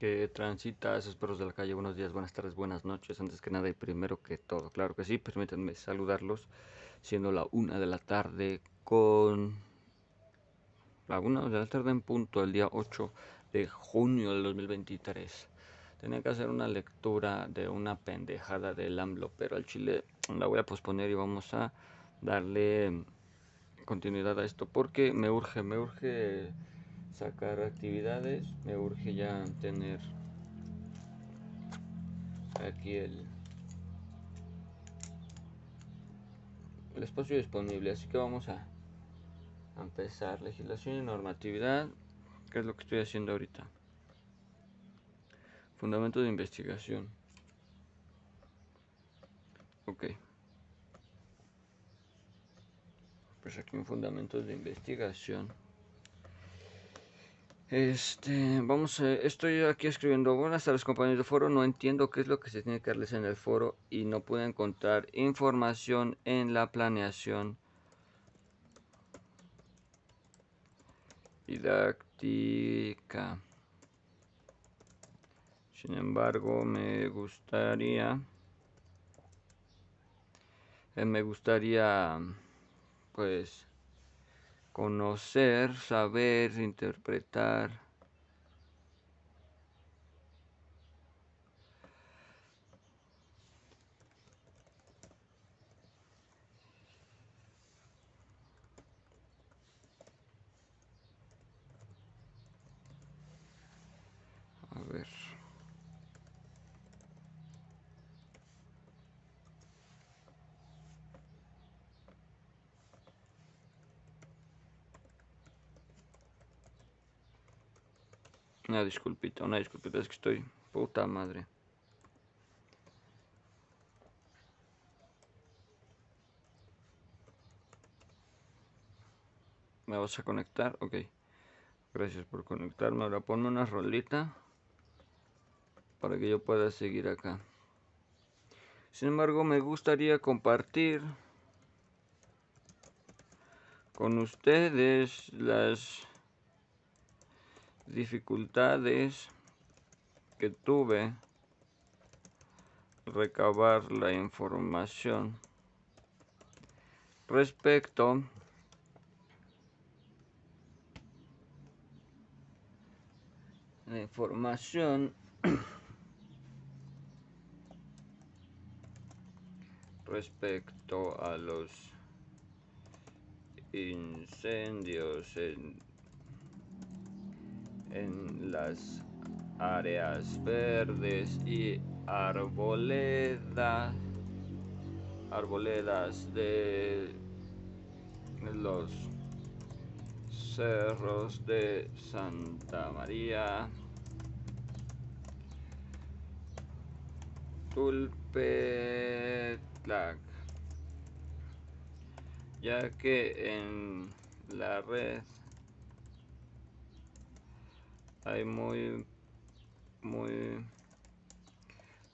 que transita a esos perros de la calle. Buenos días, buenas tardes, buenas noches. Antes que nada y primero que todo, claro que sí, permítanme saludarlos, siendo la una de la tarde con la una de la tarde en punto, el día 8 de junio del 2023. Tenía que hacer una lectura de una pendejada del AMLO, pero al chile la voy a posponer y vamos a darle continuidad a esto porque me urge, me urge sacar actividades, me urge ya tener aquí el, espacio disponible, así que vamos a, empezar legislación y normatividad, que es lo que estoy haciendo ahorita. Fundamentos de investigación. Ok. Pues aquí un fundamentos de investigación. Este, vamos a, estoy aquí escribiendo, buenas tardes compañeros de foro, no entiendo qué es lo que se tiene que darles en el foro y no pude encontrar información en la planeación didáctica. Sin embargo, me gustaría, eh, me gustaría, pues, conocer, saber, interpretar. Una disculpita, una disculpita, es que estoy puta madre. ¿Me vas a conectar? Ok. Gracias por conectarme. Ahora ponme una rolita para que yo pueda seguir acá. Sin embargo, me gustaría compartir con ustedes las dificultades que tuve recabar la información respecto la información respecto a los incendios en, en las áreas verdes y arboledas arboledas de los cerros de Santa María Tulpetlac ya que en la red hay muy muy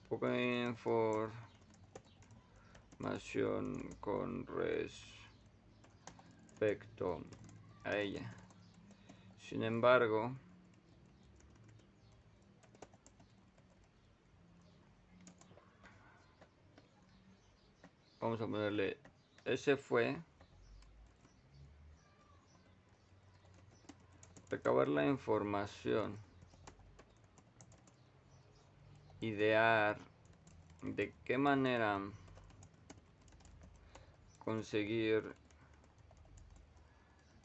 poca información con respecto a ella. Sin embargo vamos a ponerle ese fue recabar la información idear de qué manera conseguir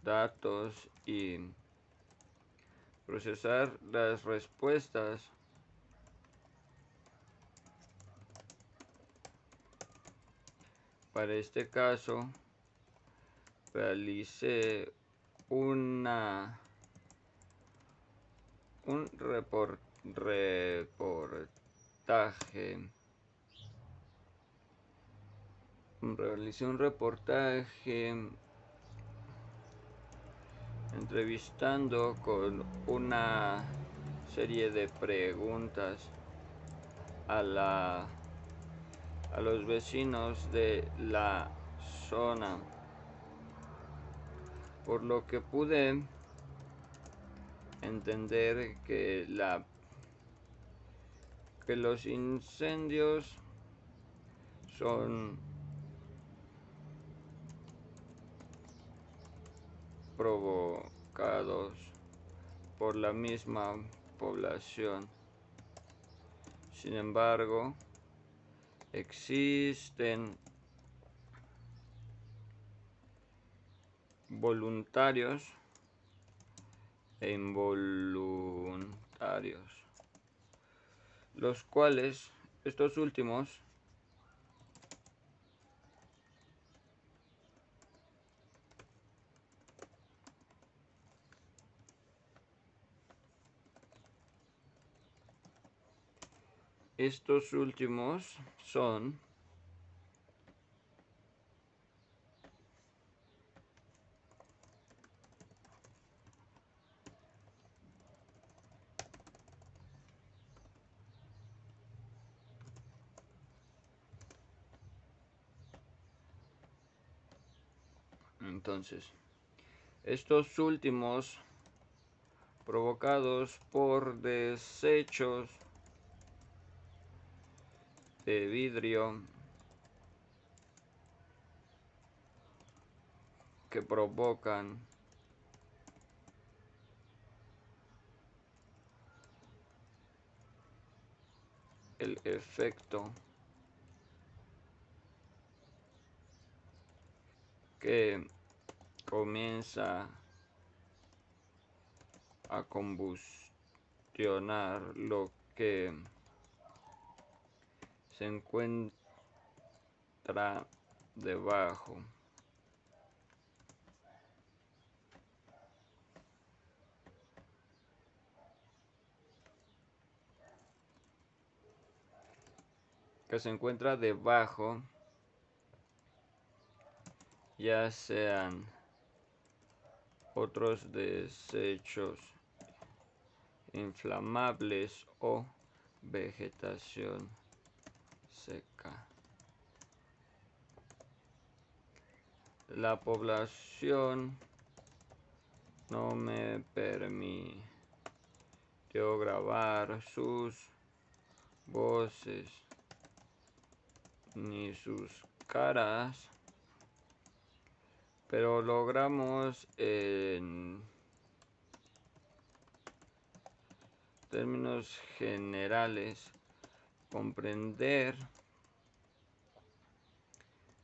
datos y procesar las respuestas para este caso realicé una un report, reportaje. Realicé un reportaje entrevistando con una serie de preguntas a la a los vecinos de la zona. Por lo que pude entender que la que los incendios son provocados por la misma población. Sin embargo, existen voluntarios involuntarios, los cuales estos últimos estos últimos son Entonces, estos últimos provocados por desechos de vidrio que provocan el efecto que comienza a combustionar lo que se encuentra debajo. que se encuentra debajo ya sean otros desechos inflamables o vegetación seca. La población no me permitió grabar sus voces ni sus caras pero logramos en términos generales comprender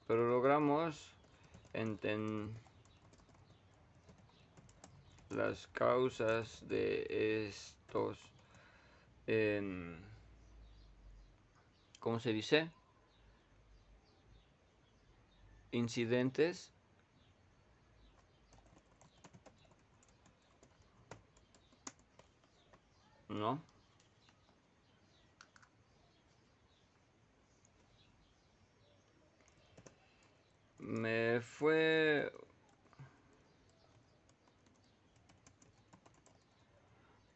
pero logramos entender las causas de estos ¿cómo se dice? incidentes ¿no? Me fue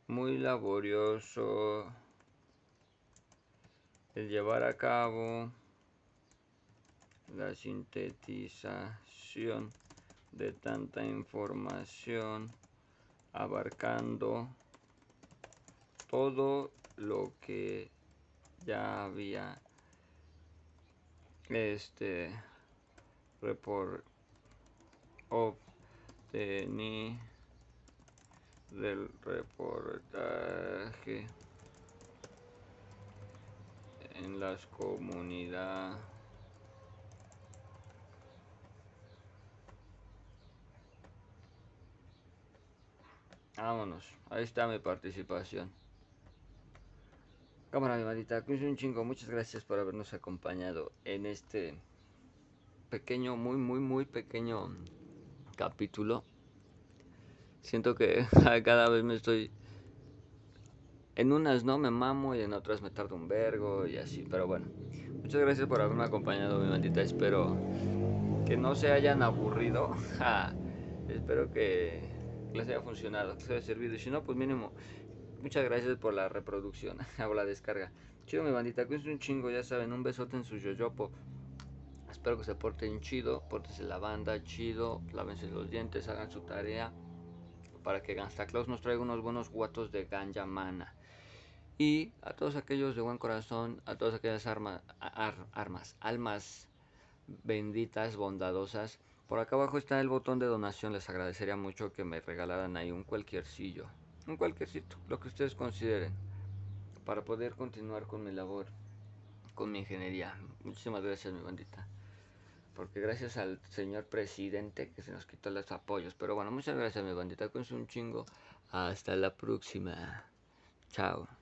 muy laborioso el llevar a cabo la sintetización de tanta información abarcando todo lo que ya había este report del reportaje en las comunidades Vámonos, ahí está mi participación. Cámara, mi maldita, un chingo. Muchas gracias por habernos acompañado en este pequeño, muy, muy, muy pequeño capítulo. Siento que cada vez me estoy. En unas no me mamo y en otras me tardo un vergo y así, pero bueno. Muchas gracias por haberme acompañado, mi maldita. Espero que no se hayan aburrido. Espero que les haya funcionado, que les haya servido. Y si no, pues mínimo Muchas gracias por la reproducción o la descarga. Chido mi bandita, cuídense un chingo, ya saben, un besote en su yoyopo. Espero que se porten chido, pórtense la banda, chido, lávense los dientes, hagan su tarea para que Gangsta Claus nos traiga unos buenos guatos de ganja mana. Y a todos aquellos de buen corazón, a todas aquellas armas, armas, almas benditas, bondadosas. Por acá abajo está el botón de donación. Les agradecería mucho que me regalaran ahí un cualquiercillo. Un cualquiercito, lo que ustedes consideren. Para poder continuar con mi labor, con mi ingeniería. Muchísimas gracias, mi bandita. Porque gracias al señor presidente que se nos quitó los apoyos. Pero bueno, muchas gracias, mi bandita. Con un chingo. Hasta la próxima. Chao.